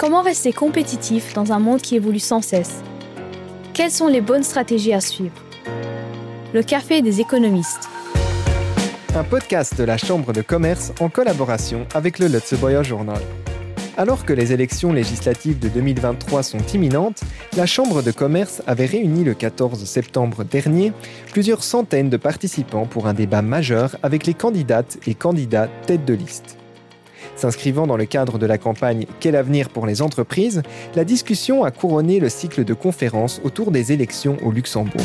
Comment rester compétitif dans un monde qui évolue sans cesse? Quelles sont les bonnes stratégies à suivre? Le café des économistes. Un podcast de la Chambre de commerce en collaboration avec le Lutzeboyer Journal. Alors que les élections législatives de 2023 sont imminentes, la Chambre de commerce avait réuni le 14 septembre dernier plusieurs centaines de participants pour un débat majeur avec les candidates et candidats tête de liste. S'inscrivant dans le cadre de la campagne Quel avenir pour les entreprises, la discussion a couronné le cycle de conférences autour des élections au Luxembourg.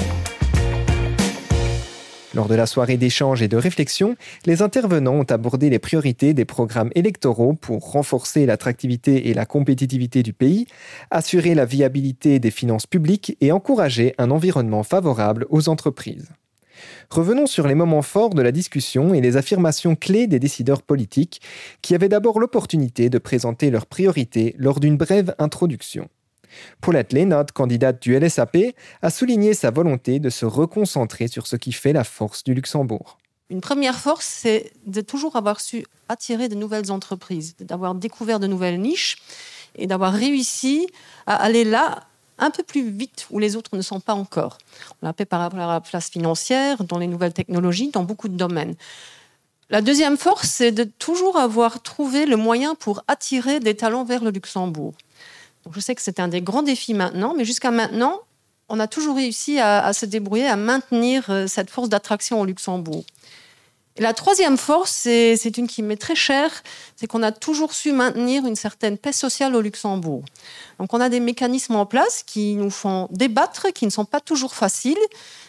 Lors de la soirée d'échange et de réflexion, les intervenants ont abordé les priorités des programmes électoraux pour renforcer l'attractivité et la compétitivité du pays, assurer la viabilité des finances publiques et encourager un environnement favorable aux entreprises. Revenons sur les moments forts de la discussion et les affirmations clés des décideurs politiques qui avaient d'abord l'opportunité de présenter leurs priorités lors d'une brève introduction. Paulette Lénard, candidate du LSAP, a souligné sa volonté de se reconcentrer sur ce qui fait la force du Luxembourg. Une première force, c'est de toujours avoir su attirer de nouvelles entreprises, d'avoir découvert de nouvelles niches et d'avoir réussi à aller là un peu plus vite où les autres ne sont pas encore. On l'a fait par rapport à la place financière, dans les nouvelles technologies, dans beaucoup de domaines. La deuxième force, c'est de toujours avoir trouvé le moyen pour attirer des talents vers le Luxembourg je sais que c'est un des grands défis maintenant, mais jusqu'à maintenant, on a toujours réussi à, se débrouiller, à maintenir euh, cette force d'attraction au Luxembourg. Et la troisième force, c'est une qui m'est très chère, c'est qu'on a toujours su maintenir une certaine paix sociale au Luxembourg. Donc on a des mécanismes en place qui nous font débattre, qui ne sont pas toujours faciles,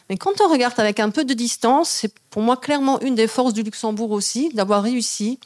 mais quand on regarde avec un peu de distance, c'est pour moi clairement une des forces du Luxembourg aussi, d'avoir réussi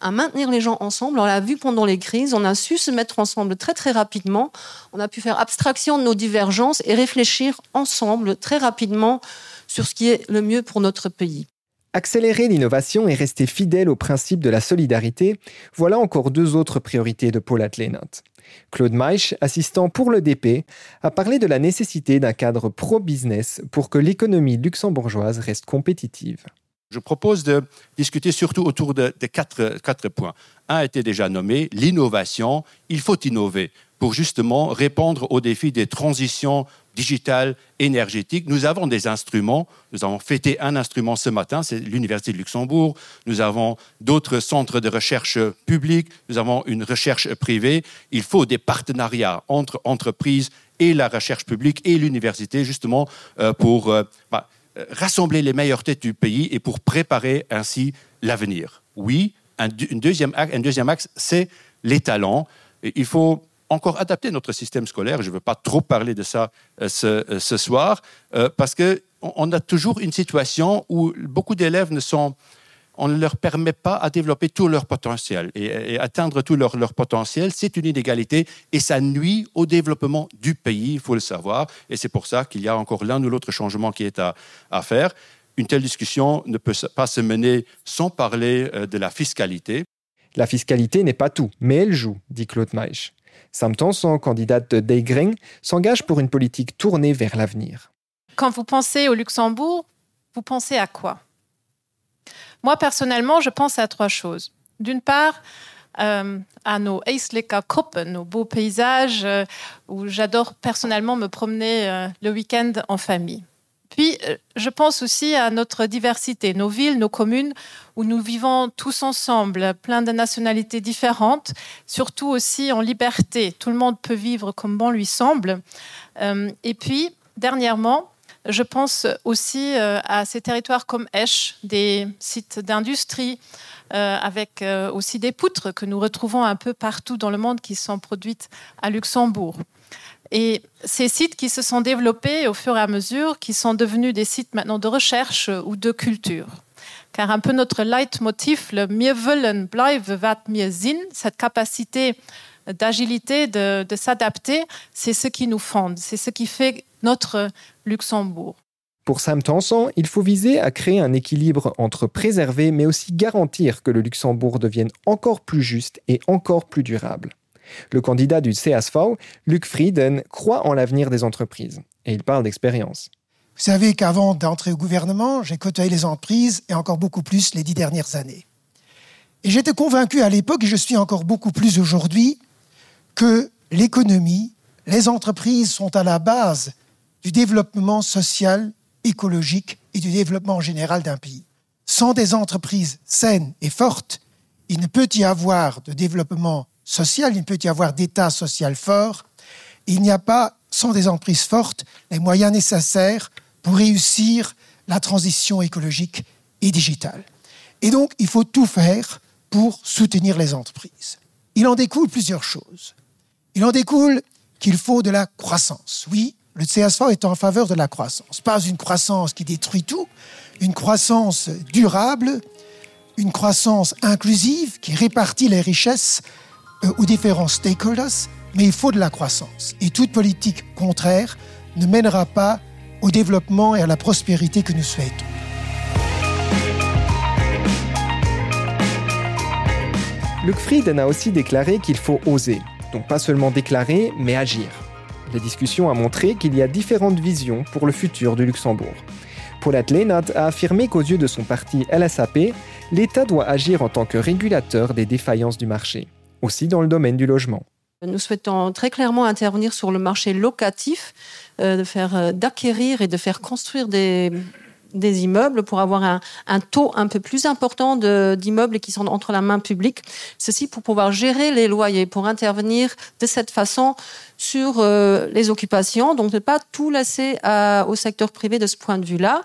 à maintenir les gens ensemble. On l'a vu pendant les crises, on a su se mettre ensemble très très rapidement. On a pu faire abstraction de nos divergences et réfléchir ensemble très rapidement sur ce qui est le mieux pour notre pays. Accélérer l'innovation et rester fidèle au principe de la solidarité, voilà encore deux autres priorités de Paul Atlénat. Claude Maich, assistant pour le DP, a parlé de la nécessité d'un cadre pro-business pour que l'économie luxembourgeoise reste compétitive. Je propose de discuter surtout autour de, quatre, quatre points. Un a été déjà nommé, l'innovation. Il faut innover pour justement répondre aux défis des transitions digitales, énergétiques. Nous avons des instruments. Nous avons fêté un instrument ce matin, c'est l'Université de Luxembourg. Nous avons d'autres centres de recherche publics. Nous avons une recherche privée. Il faut des partenariats entre entreprises et la recherche publique et l'université, justement, euh, pour... Euh, bah, euh, rassembler les meilleures têtes du pays et pour préparer ainsi l'avenir. Oui, un, deuxième, un deuxième axe, c'est les talents. il faut encore adapter notre système scolaire. Je ne veux pas trop parler de ça euh, ce, ce, soir, euh, parce qu'on a toujours une situation où beaucoup d'élèves ne sont on ne leur permet pas à développer tout leur potentiel. Et, atteindre tout leur, potentiel, c'est une inégalité et ça nuit au développement du pays, il faut le savoir. Et c'est pour ça qu'il y a encore l'un ou l'autre changement qui est à, à, faire. Une telle discussion ne peut pas se mener sans parler euh, de la fiscalité. La fiscalité n'est pas tout, mais elle joue, dit Claude Maïch. Sam Tanson, candidate de Deigring, s'engage pour une politique tournée vers l'avenir. Quand vous pensez au Luxembourg, vous pensez à quoi? Moi, personnellement, je pense à trois choses. D'une part, euh, à nos Eislecker Kuppen, nos beaux paysages euh, où j'adore personnellement me promener euh, le week-end en famille. Puis, je pense aussi à notre diversité, nos villes, nos communes, où nous vivons tous ensemble, plein de nationalités différentes, surtout aussi en liberté. Tout le monde peut vivre comme bon lui semble. et puis, dernièrement, je pense aussi euh, à ces territoires comme Esch, des sites d'industrie, euh, avec euh, aussi des poutres que nous retrouvons un peu partout dans le monde qui sont produites à Luxembourg. Et ces sites qui se sont développés au fur et à mesure, qui sont devenus des sites maintenant de recherche ou de culture. Car un peu notre leitmotiv, le mieux wollen, bleiben, wat mir sinn, cette capacité d'agilité, de, s'adapter, c'est ce qui nous fonde, c'est ce qui fait notre Luxembourg. Pour Sam Tanson, il faut viser à créer un équilibre entre préserver mais aussi garantir que le Luxembourg devienne encore plus juste et encore plus durable. Le candidat du CSV, Luc Frieden, croit en l'avenir des entreprises et il parle d'expérience. Vous savez qu'avant d'entrer au gouvernement, j'ai côtoyé les entreprises et encore beaucoup plus les dix dernières années. Et j'étais convaincu à l'époque, et je suis encore beaucoup plus aujourd'hui, que l'économie, les entreprises sont à la base du développement social, écologique et du développement général d'un pays. Sans des entreprises saines et fortes, il ne peut y avoir de développement social, il ne peut y avoir d'État social fort. Il n'y a pas, sans des entreprises fortes, les moyens nécessaires pour réussir la transition écologique et digitale. Et donc, il faut tout faire pour soutenir les entreprises. Il en découle plusieurs choses. Il en découle qu'il faut de la croissance. Oui, le CSV est en faveur de la croissance. Pas une croissance qui détruit tout, une croissance durable, une croissance inclusive qui répartit les richesses aux différents stakeholders, mais il faut de la croissance. Et toute politique contraire ne mènera pas au développement et à la prospérité que nous souhaitons. Luc Frieden a aussi déclaré qu'il faut oser, donc pas seulement déclarer, mais agir. La discussion a montré qu'il y a différentes visions pour le futur du Luxembourg. Paulette Leinat a affirmé qu'aux yeux de son parti LSAP, l'État doit agir en tant que régulateur des défaillances du marché, aussi dans le domaine du logement. Nous souhaitons très clairement intervenir sur le marché locatif, euh, de faire euh, d'acquérir et de faire construire des, des immeubles pour avoir un, un, taux un peu plus important d'immeubles qui sont entre la main publique. Ceci pour pouvoir gérer les loyers, pour intervenir de cette façon sur euh, les occupations, donc ne pas tout laisser au secteur privé de ce point de vue-là.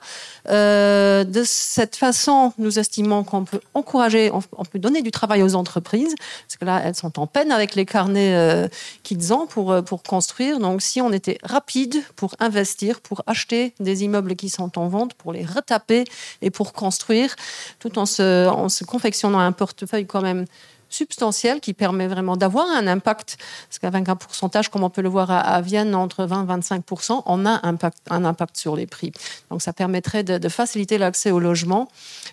Euh, de cette façon, nous estimons qu'on peut encourager, on, on, peut donner du travail aux entreprises, parce que là, elles sont en peine avec les carnets euh, qu'ils ont pour, euh, pour construire. Donc, si on était rapide pour investir, pour acheter des immeubles qui sont en vente, pour les retaper et pour construire, tout en se, en se confectionnant un portefeuille quand même substantiel qui permet vraiment d'avoir un impact. Parce qu'avec un pourcentage, comme on peut le voir à, Vienne, entre 20 et 25 on a un impact sur les prix. Donc ça permettrait de, faciliter l'accès au logement,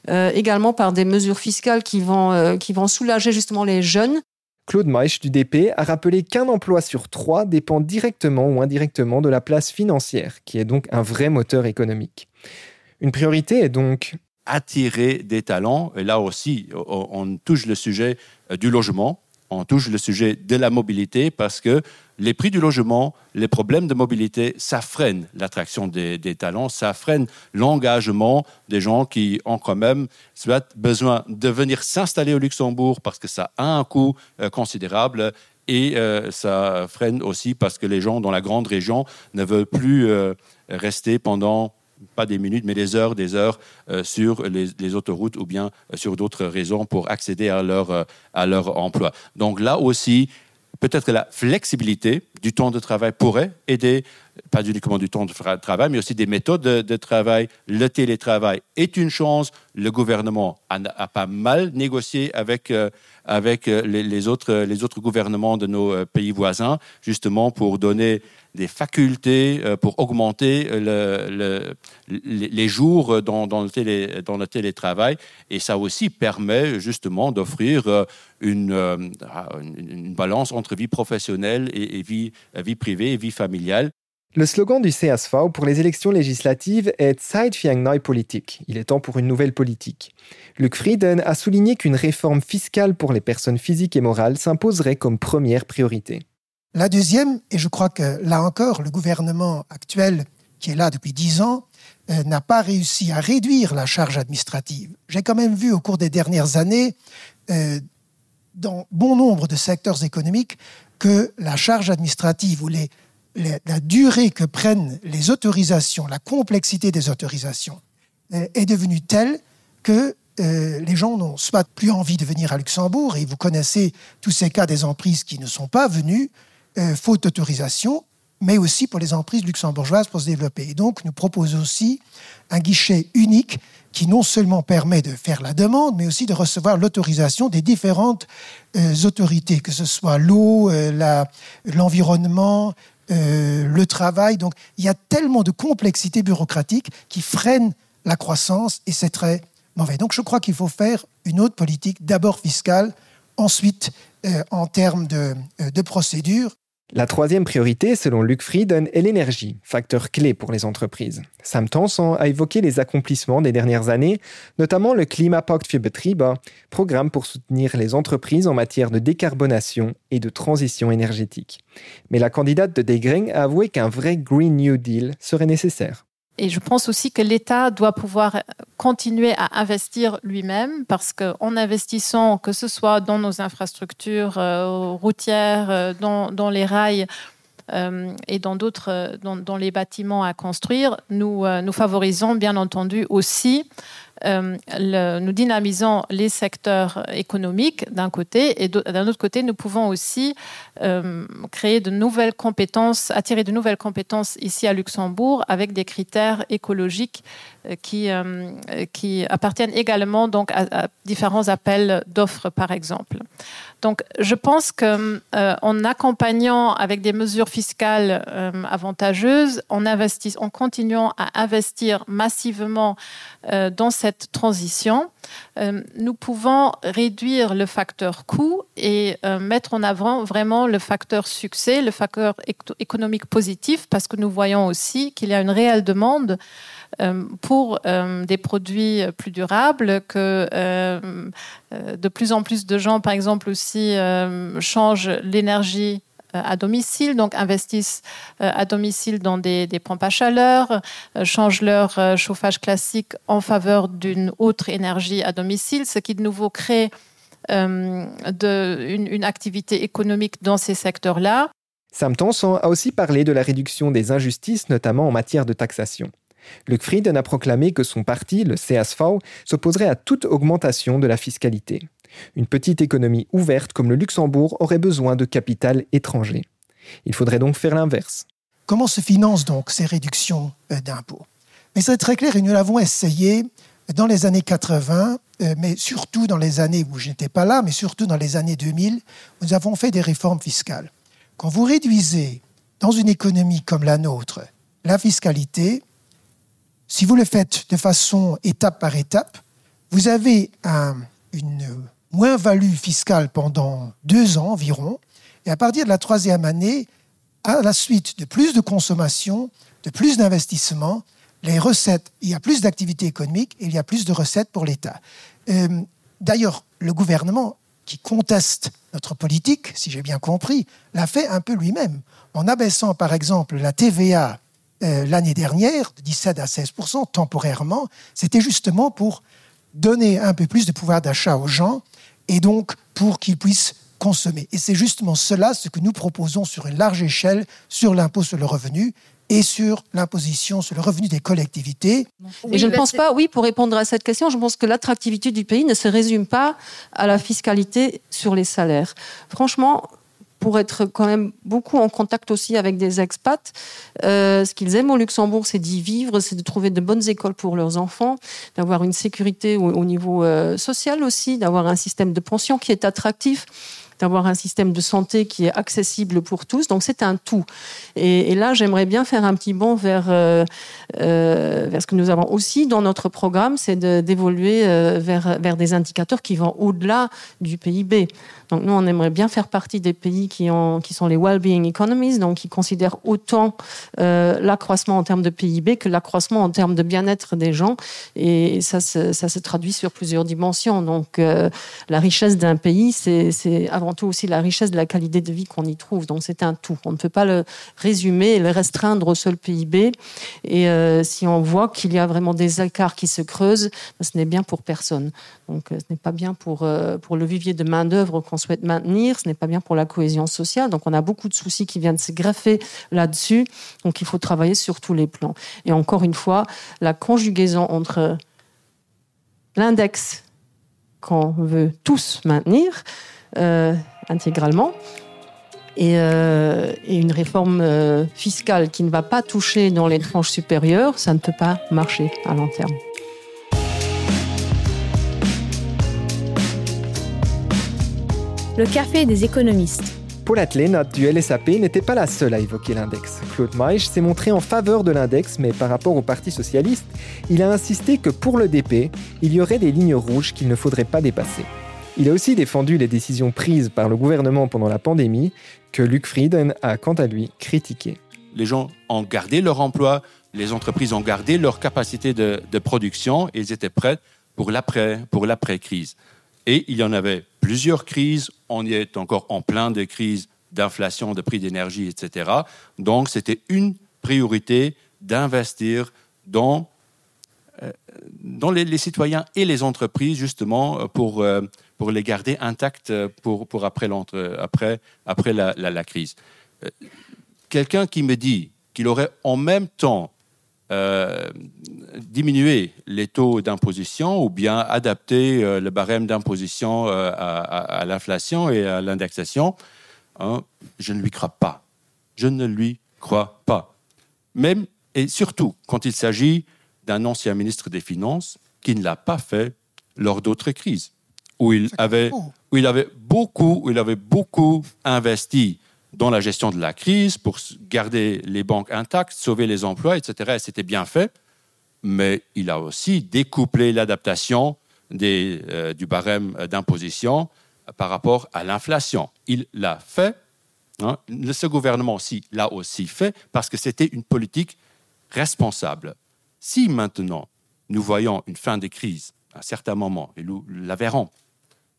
euh, également par des mesures fiscales qui vont, euh, qui vont soulager justement les jeunes. Claude Meich du DP a rappelé qu'un emploi sur trois dépend directement ou indirectement de la place financière, qui est donc un vrai moteur économique. Une priorité est donc attirer des talents. Et là aussi, on touche le sujet euh, du logement, on touche le sujet de la mobilité parce que les prix du logement, les problèmes de mobilité, ça freine l'attraction des, talents, ça freine l'engagement des gens qui ont quand même besoin de venir s'installer au Luxembourg parce que ça a un coût euh, considérable et euh, ça freine aussi parce que les gens dans la grande région ne veulent plus rester pendant pas des minutes, mais des heures, des heures euh, sur les, autoroutes ou bien euh, sur d'autres raisons pour accéder à leur, euh, à leur emploi. Donc là aussi, peut-être que la flexibilité du temps de travail pourrait aider, pas uniquement du temps de travail, mais aussi des méthodes de, travail. Le télétravail est une chance. Le gouvernement a, pas mal négocié avec, euh, avec les, les, autres, les autres gouvernements de nos pays voisins, justement pour donner des facultés euh, pour augmenter le, le, les jours dans, le télé, dans le télétravail. Et ça aussi permet justement d'offrir euh, euh, une, une, balance entre vie professionnelle et, et vie, vie privée et vie familiale. Le slogan du CSV pour les élections législatives est Zeit für eine neue Politik. Il est temps pour une nouvelle politique. Luc Frieden a souligné qu'une réforme fiscale pour les personnes physiques et morales s'imposerait comme première priorité. La deuxième, et je crois que là encore, le gouvernement actuel, qui est là depuis dix ans, euh, n'a pas réussi à réduire la charge administrative. J'ai quand même vu au cours des dernières années, euh, dans bon nombre de secteurs économiques, que la charge administrative ou les, la durée que prennent les autorisations, la complexité des autorisations, euh, est devenue telle que euh, les gens n'ont soit plus envie de venir à Luxembourg, et vous connaissez tous ces cas des emprises qui ne sont pas venues, euh, faute d'autorisation, mais aussi pour les emprises luxembourgeoises pour se développer. Et donc, nous proposons aussi un guichet unique qui non seulement permet de faire la demande, mais aussi de recevoir l'autorisation des différentes autorités, que ce soit l'eau, l'environnement, euh, le travail. Donc, il y a tellement de complexité bureaucratique qui freine la croissance et c'est très mauvais. Donc, je crois qu'il faut faire une autre politique, d'abord fiscale, ensuite euh, en termes de, euh, de procédure La troisième priorité, selon Luc Frieden, est l'énergie, facteur clé pour les entreprises. Sam Tanson a évoqué les accomplissements des dernières années, notamment le Klimapact für Betriebe, programme pour soutenir les entreprises en matière de décarbonation et de transition énergétique. Mais la candidate de Degreng a avoué qu'un vrai Green New Deal serait nécessaire. Et je pense aussi que l'État doit pouvoir continuer à investir lui-même parce qu'en investissant, que ce soit dans nos infrastructures euh, routières, euh, dans, les rails euh, et dans, les bâtiments à construire, nous, nous favorisons bien entendu aussi euh, nous dynamisons les secteurs économiques d'un côté et d'un autre côté, nous pouvons aussi euh, créer de nouvelles compétences, attirer de nouvelles compétences ici à Luxembourg avec des critères écologiques euh, qui, appartiennent également donc à différents appels d'offres, par exemple. Donc, je pense qu'en euh, accompagnant avec des mesures fiscales euh, avantageuses, en, en continuant à investir massivement euh, dans cette transition, euh, nous pouvons réduire le facteur coût et mettre en avant vraiment le facteur succès, le facteur économique positif, parce que nous voyons aussi qu'il y a une réelle demande pour euh, des produits plus durables, que euh, de plus en plus de gens, par exemple, aussi changent l'énergie à domicile, donc investissent à domicile dans des, pompes à chaleur, changent leur chauffage classique en faveur d'une autre énergie à domicile, ce qui de nouveau crée euh, une, activité économique dans ces secteurs-là. Sam Tanson a aussi parlé de la réduction des injustices, notamment en matière de taxation. Luc Frieden a proclamé que son parti, le CSV, s'opposerait à toute augmentation de la fiscalité. Une petite économie ouverte comme le Luxembourg aurait besoin de capital étranger. Il faudrait donc faire l'inverse. Comment se financent donc ces réductions euh, d'impôts? Mais c'est très clair et nous l'avons essayé dans les années 80, euh, mais surtout dans les années où je n'étais pas là, mais surtout dans les années 2000, nous avons fait des réformes fiscales. Quand vous réduisez dans une économie comme la nôtre la fiscalité, si vous le faites de façon étape par étape, vous avez un, une moins-value fiscale pendant deux ans environ, et à partir de la troisième année, à la suite de plus de consommation, de plus d'investissement, les recettes, il y a plus d'activité économique et il y a plus de recettes pour l'État. Euh, D'ailleurs, le gouvernement qui conteste notre politique, si j'ai bien compris, l'a fait un peu lui-même, en abaissant par exemple la TVA euh, l'année dernière de 17 à 16 temporairement, c'était justement pour donner un peu plus de pouvoir d'achat aux gens et donc pour qu'ils puissent consommer. Et c'est justement cela ce que nous proposons sur une large échelle sur l'impôt sur le revenu et sur l'imposition sur le revenu des collectivités. Et je ne pense pas, oui, pour répondre à cette question, je pense que l'attractivité du pays ne se résume pas à la fiscalité sur les salaires. Franchement, pour être quand même beaucoup en contact aussi avec des expats. Euh, ce qu'ils aiment au Luxembourg, c'est d'y vivre, c'est de trouver de bonnes écoles pour leurs enfants, d'avoir une sécurité au, au niveau euh, social aussi, d'avoir un système de pension qui est attractif d'avoir un système de santé qui est accessible pour tous. Donc c'est un tout. Et, là, j'aimerais bien faire un petit bond vers, euh, euh, vers ce que nous avons aussi dans notre programme, c'est d'évoluer euh, vers, vers des indicateurs qui vont au-delà du PIB. Donc nous, on aimerait bien faire partie des pays qui, ont, qui sont les well-being economies, donc qui considèrent autant l'accroissement en termes de PIB que l'accroissement en termes de bien-être des gens. Et ça se, ça se traduit sur plusieurs dimensions. Donc la richesse d'un pays, c'est avant tout aussi la richesse de la qualité de vie qu'on y trouve. Donc c'est un tout. On ne peut pas le résumer et le restreindre au seul PIB. Et euh, si on voit qu'il y a vraiment des écarts qui se creusent, ce n'est bien pour personne. Donc euh, ce n'est pas bien pour, euh, pour le vivier de main-d'œuvre qu'on souhaite maintenir, ce n'est pas bien pour la cohésion sociale. Donc on a beaucoup de soucis qui viennent se greffer là-dessus. Donc il faut travailler sur tous les plans. Et encore une fois, la conjugaison entre l'index qu'on veut tous maintenir intégralement et, euh, et, une réforme euh, fiscale qui ne va pas toucher dans les tranches supérieures, ça ne peut pas marcher à long terme. Le café des économistes. Paul Atlet du LSAP n'était pas la seule à évoquer l'index. Claude Maïch s'est montré en faveur de l'index, mais par rapport au Parti socialiste, il a insisté que pour le DP, il y aurait des lignes rouges qu'il ne faudrait pas dépasser. Il a aussi défendu les décisions prises par le gouvernement pendant la pandémie, que Luc Frieden a quant à lui critiqué. Les gens ont gardé leur emploi, les entreprises ont gardé leur capacité de, production et ils étaient prêts pour l'après, pour l'après-crise. Et il y en avait plusieurs crises, on y est encore en plein de crises d'inflation, de prix d'énergie, etc. Donc c'était une priorité d'investir dans, euh, dans les, citoyens et les entreprises, justement, pour, euh, pour les garder intacts pour, pour après, la, crise. Euh, quelqu'un qui me dit qu'il aurait en même temps diminué les taux d'imposition ou bien adapté le barème d'imposition à, à l'inflation et à l'indexation, hein, je ne lui crois pas. Je ne lui crois pas même et surtout quand il s'agit d'un ancien ministre des Finances qui ne l'a pas fait lors d'autres crises, où il avait, où il avait beaucoup, où il avait beaucoup investi dans la gestion de la crise pour garder les banques intactes, sauver les emplois, etc. C'était bien fait, mais il a aussi découplé l'adaptation euh, du barème d'imposition par rapport à l'inflation. Il l'a fait Hein, ce gouvernement aussi l'a aussi fait parce que c'était une politique responsable. Si maintenant nous voyons une fin des crises à certains moments, et nous la verrons,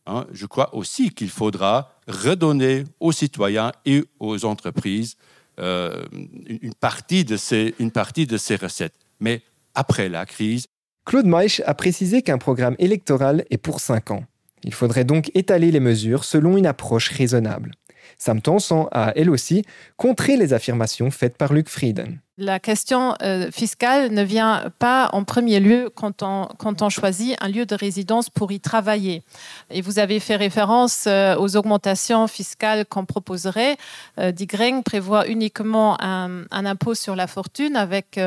hein, je crois aussi qu'il faudra redonner aux citoyens et aux entreprises euh, une, partie de ces, une partie de ces recettes. Mais après la crise. Claude Meich a précisé qu'un programme électoral est pour cinq ans. Il faudrait donc étaler les mesures selon une approche raisonnable. Sam Thompson a, elle aussi, contré les affirmations faites par Luc Frieden. La question euh, fiscale ne vient pas en premier lieu quand on, choisit un lieu de résidence pour y travailler. Et vous avez fait référence euh, aux augmentations fiscales qu'on proposerait. Euh, Digreng prévoit uniquement un, impôt sur la fortune avec,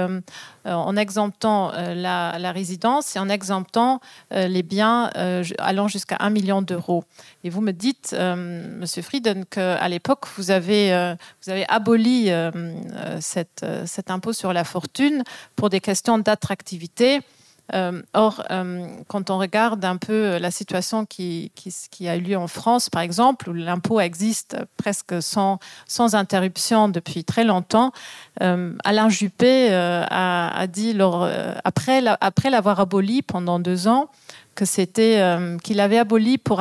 en exemptant la, résidence et en exemptant les biens allant jusqu'à 1 million d'euros. Et vous me dites, Monsieur Frieden, qu'à l'époque, vous, avez vous avez aboli cette cet impôt sur la fortune pour des questions d'attractivité. Euh, or, euh, quand on regarde un peu la situation qui, a eu lieu en France, par exemple, où l'impôt existe presque sans, interruption depuis très longtemps, euh, Alain Juppé a, dit, après, l'avoir aboli pendant deux ans, que c'était qu'il avait aboli pour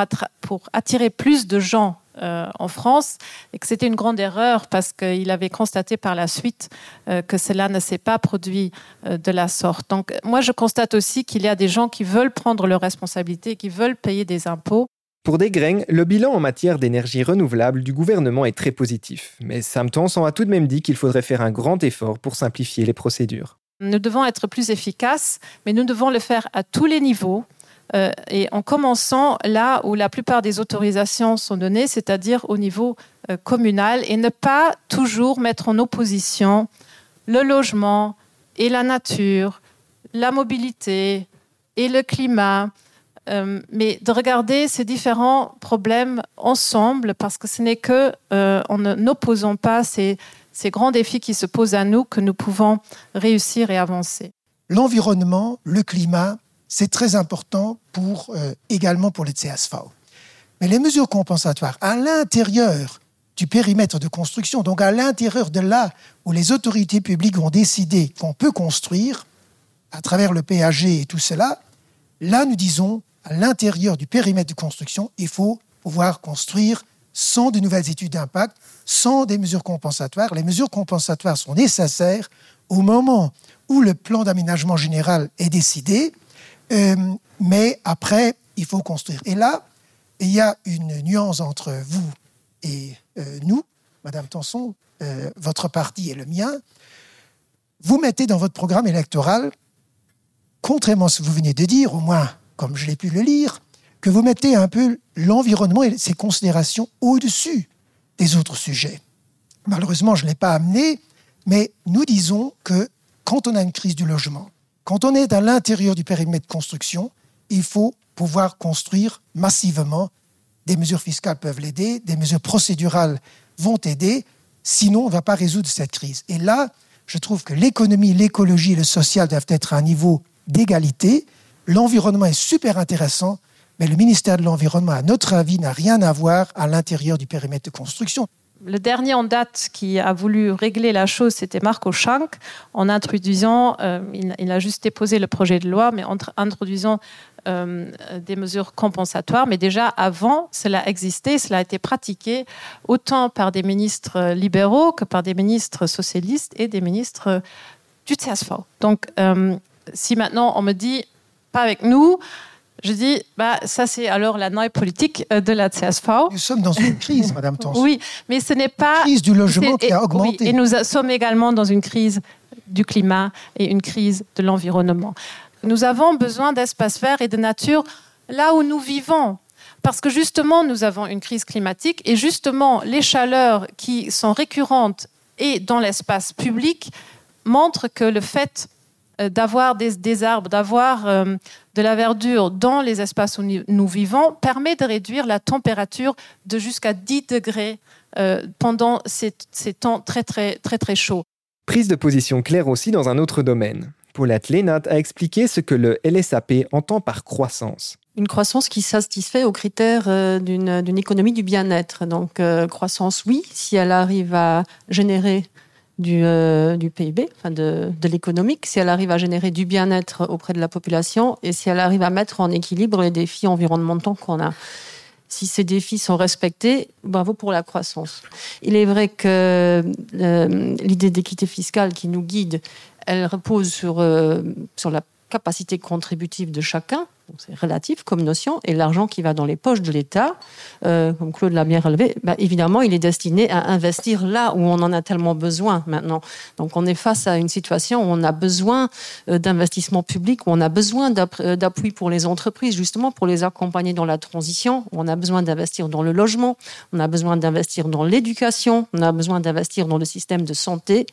attirer plus de gens euh, en France et que c'était une grande erreur parce qu'il avait constaté par la suite euh, que cela ne s'est pas produit euh, de la sorte. Donc moi, je constate aussi qu'il y a des gens qui veulent prendre leurs responsabilités, qui veulent payer des impôts. Pour Desgraines, le bilan en matière d'énergie renouvelable du gouvernement est très positif. Mais Sam Thomson a tout de même dit qu'il faudrait faire un grand effort pour simplifier les procédures. Nous devons être plus efficaces, mais nous devons le faire à tous les niveaux, euh, et en commençant là où la plupart des autorisations sont données, c'est-à-dire au niveau euh, communal, et ne pas toujours mettre en opposition le logement et la nature, la mobilité et le climat, euh, mais de regarder ces différents problèmes ensemble, parce que ce n'est que en n'opposant pas ces, ces grands défis qui se posent à nous que nous pouvons réussir et avancer. L'environnement, le climat, c'est très important pour, euh, également pour les CSV. Mais les mesures compensatoires à l'intérieur du périmètre de construction, donc à l'intérieur de là où les autorités publiques ont décidé qu'on peut construire, à travers le PAG et tout cela, là nous disons, à l'intérieur du périmètre de construction, il faut pouvoir construire sans de nouvelles études d'impact, sans des mesures compensatoires. Les mesures compensatoires sont nécessaires au moment où le plan d'aménagement général est décidé, euh, mais après, il faut construire. Et là, il y a une nuance entre vous et euh, nous, Madame Tanson, euh, votre parti et le mien. Vous mettez dans votre programme électoral, contrairement à ce que vous venez de dire, au moins comme je l'ai pu le lire, que vous mettez un peu l'environnement et ses considérations au-dessus des autres sujets. Malheureusement, je ne l'ai pas amené, mais nous disons que quand on a une crise du logement, quand on est à l'intérieur du périmètre de construction, il faut pouvoir construire massivement. Des mesures fiscales peuvent l'aider, des mesures procédurales vont aider, sinon on ne va pas résoudre cette crise. Et là, je trouve que l'économie, l'écologie et le social doivent être à un niveau d'égalité. L'environnement est super intéressant, mais le ministère de l'Environnement, à notre avis, n'a rien à voir à l'intérieur du périmètre de construction. Le dernier en date qui a voulu régler la chose, c'était Marco Schank, en introduisant, euh, il, a juste déposé le projet de loi, mais en introduisant euh, des mesures compensatoires. Mais déjà avant, cela existait, cela a été pratiqué autant par des ministres libéraux que par des ministres socialistes et des ministres du CSV. Donc, euh, si maintenant on me dit pas avec nous, je dis, bah, ça c'est alors la noie politique euh, de la CSV. Nous sommes dans une crise, Madame Tanson. Oui, mais ce n'est pas... Une crise du logement qui a augmenté. Oui, et nous sommes également dans une crise du climat et une crise de l'environnement. Nous avons besoin d'espaces verts et de nature là où nous vivons. Parce que justement, nous avons une crise climatique et justement, les chaleurs qui sont récurrentes et dans l'espace public montrent que le fait d'avoir des, arbres, d'avoir euh, de la verdure dans les espaces où nous vivons permet de réduire la température de jusqu'à 10 degrés euh, pendant ces, temps très, très, très, très chauds. Prise de position claire aussi dans un autre domaine. Paulette Lénat a expliqué ce que le LSAP entend par croissance. Une croissance qui satisfait aux critères d'une économie du bien-être. Donc, croissance, oui, si elle arrive à générer du, euh, PIB, enfin de, de l'économique, si elle arrive à générer du bien-être auprès de la population et si elle arrive à mettre en équilibre les défis environnementaux qu'on a. Si ces défis sont respectés, bravo pour la croissance. Il est vrai que euh, l'idée d'équité fiscale qui nous guide, elle repose sur, euh, sur la capacité contributive de chacun, c'est relatif comme notion, et l'argent qui va dans les poches de l'État, euh, comme Claude l'a bien relevé, bah, évidemment, il est destiné à investir là où on en a tellement besoin maintenant. Donc on est face à une situation où on a besoin euh, d'investissement public, où on a besoin euh, d'appui pour les entreprises, justement pour les accompagner dans la transition, où on a besoin d'investir dans le logement, on a besoin d'investir dans l'éducation, on a besoin d'investir dans le système de santé.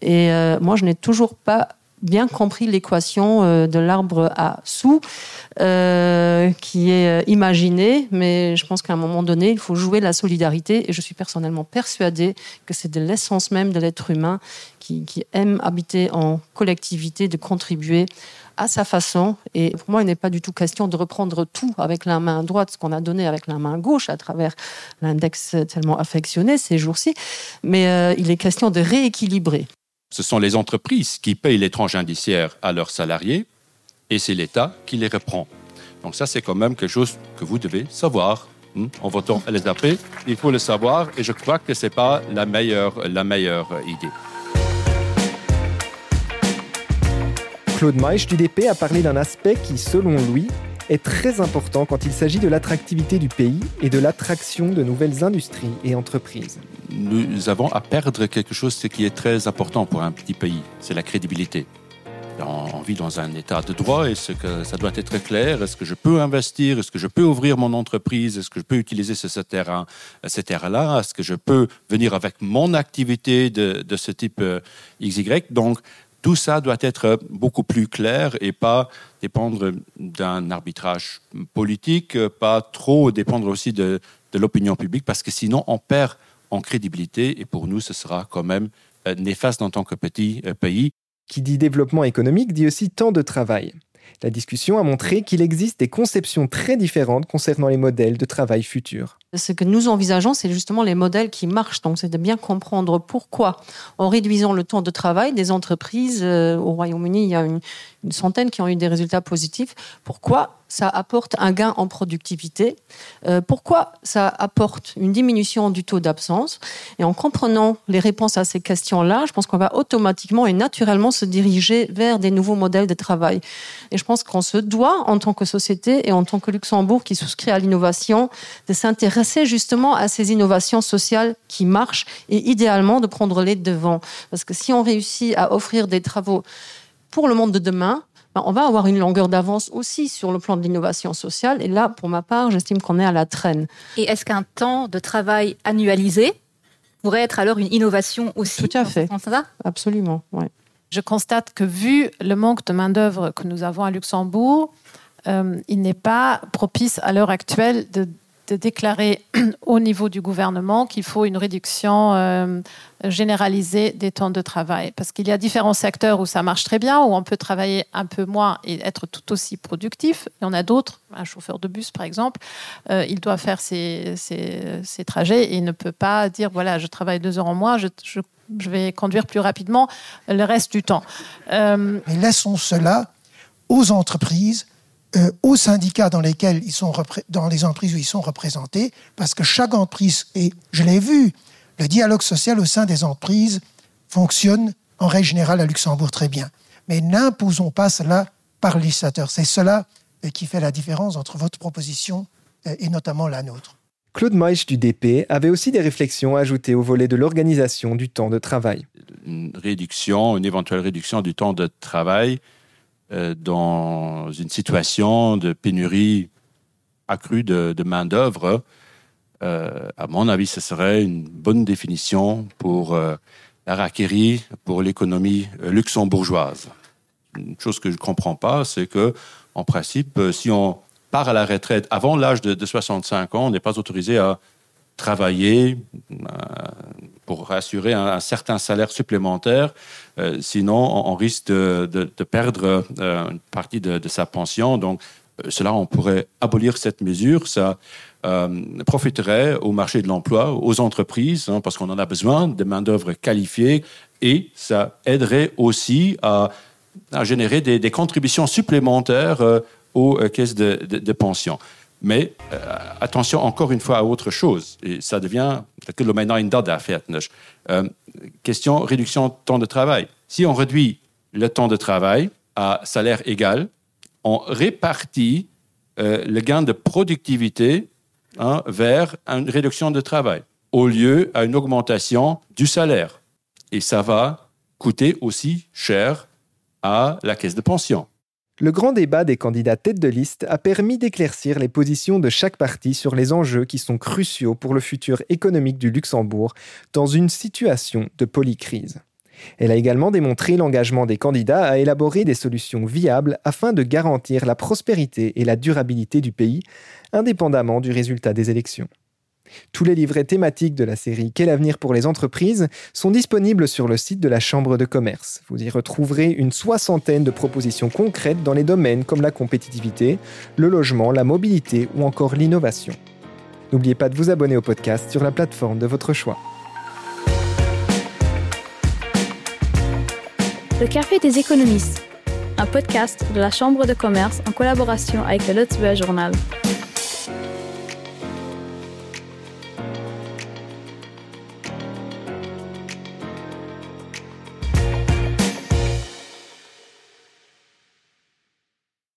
Et moi, je n'ai toujours pas bien compris l'équation euh, de l'arbre à sous euh, qui est euh, imaginée, mais je pense qu'à un moment donné, il faut jouer la solidarité et je suis personnellement persuadée que c'est de l'essence même de l'être humain qui, qui, aime habiter en collectivité, de contribuer à sa façon. Et pour moi, il n'est pas du tout question de reprendre tout avec la main droite, ce qu'on a donné avec la main gauche à travers l'index tellement affectionné ces jours-ci, mais il est question de rééquilibrer ce sont les entreprises qui payent l'étrange indiciaire à leurs salariés et c'est l'État qui les reprend. Donc ça, c'est quand même quelque chose que vous devez savoir. Hmm, en votant LSAP, il faut le savoir et je crois que ce n'est pas la meilleure, la meilleure idée. Claude Maïch du DP a parlé d'un aspect qui, selon lui, est très important quand il s'agit de l'attractivité du pays et de l'attraction de nouvelles industries et entreprises. Nous avons à perdre quelque chose qui est très important pour un petit pays, c'est la crédibilité. On vit dans un état de droit et ce que ça doit être clair? Est-ce que je peux investir? Est-ce que je peux ouvrir mon entreprise? Est-ce que je peux utiliser ce, terrain, ce terrain-là? Est-ce que je peux venir avec mon activité de, de ce type euh, XY Donc, tout ça doit être beaucoup plus clair et pas dépendre d'un arbitrage politique, pas trop dépendre aussi de, l'opinion publique, parce que sinon on perd en crédibilité et pour nous ce sera quand même euh, néfaste en tant que petit euh, pays. Qui dit développement économique dit aussi temps de travail. La discussion a montré qu'il existe des conceptions très différentes concernant les modèles de travail futurs. Ce que nous envisageons, c'est justement les modèles qui marchent. Donc, c'est de bien comprendre pourquoi, en réduisant le temps de travail des entreprises, euh, au Royaume-Uni, il y a une, centaine qui ont eu des résultats positifs, pourquoi ça apporte un gain en productivité, euh, pourquoi ça apporte une diminution du taux d'absence. Et en comprenant les réponses à ces questions-là, je pense qu'on va automatiquement et naturellement se diriger vers des nouveaux modèles de travail. Et je pense qu'on se doit, en tant que société et en tant que Luxembourg qui souscrit à l'innovation, de s'intéresser justement à ces innovations sociales qui marchent et idéalement de prendre les devants. Parce que si on réussit à offrir des travaux pour le monde de demain, ben, on va avoir une longueur d'avance aussi sur le plan de l'innovation sociale. Et là, pour ma part, j'estime qu'on est à la traîne. Et est-ce qu'un temps de travail annualisé pourrait être alors une innovation aussi Tout à fait. Absolument, Je constate que vu le manque de main-d'œuvre que nous avons à Luxembourg, euh, il n'est pas propice à l'heure actuelle de de déclarer au niveau du gouvernement qu'il faut une réduction euh, généralisée des temps de travail. Parce qu'il y a différents secteurs où ça marche très bien, où on peut travailler un peu moins et être tout aussi productif. Il y en a d'autres, un chauffeur de bus par exemple, euh, il doit faire ses, trajets et il ne peut pas dire voilà, je travaille deux heures en moins, je, vais conduire plus rapidement le reste du temps. Euh, Mais laissons cela aux entreprises euh, aux syndicats dans lesquels ils sont dans les entreprises où ils sont représentés, parce que chaque entreprise, et je l'ai vu, le dialogue social au sein des entreprises fonctionne en règle générale à Luxembourg très bien. Mais n'imposons pas cela par le législateur. C'est cela euh, qui fait la différence entre votre proposition euh, et notamment la nôtre. Claude Moich du DP avait aussi des réflexions à ajouter au volet de l'organisation du temps de travail. Une réduction, une éventuelle réduction du temps de travail euh, dans une situation de pénurie accrue de, main-d'œuvre, euh, à mon avis, ce serait une bonne définition pour euh, la raquerie, pour l'économie luxembourgeoise. Une chose que je ne comprends pas, c'est que, en principe, si on part à la retraite avant l'âge de 65 ans, on n'est pas autorisé à travailler pour assurer un, certain salaire supplémentaire. Euh, sinon, on, risque de, perdre euh, une partie de, sa pension. Donc, euh, cela, on pourrait abolir cette mesure. Ça profiterait au marché de l'emploi, aux entreprises, hein, parce qu'on en a besoin de main-d'œuvre qualifiée, et ça aiderait aussi à, générer des, contributions supplémentaires aux caisses de pension. Mais euh, attention encore une fois à autre chose, et ça devient euh, question réduction de temps de travail. Si on réduit le temps de travail à salaire égal, on répartit euh, le gain de productivité hein, vers une réduction de travail, au lieu à une augmentation du salaire. Et ça va coûter aussi cher à la caisse de pension. Le grand débat des candidats tête de liste a permis d'éclaircir les positions de chaque parti sur les enjeux qui sont cruciaux pour le futur économique du Luxembourg dans une situation de polycrise. Elle a également démontré l'engagement des candidats à élaborer des solutions viables afin de garantir la prospérité et la durabilité du pays, indépendamment du résultat des élections. Tous les livrets thématiques de la série Quel avenir pour les entreprises sont disponibles sur le site de la Chambre de commerce. Vous y retrouverez une soixantaine de propositions concrètes dans les domaines comme la compétitivité, le logement, la mobilité ou encore l'innovation. N'oubliez pas de vous abonner au podcast sur la plateforme de votre choix. Le Café des économistes, un podcast de la Chambre de commerce en collaboration avec le Journal.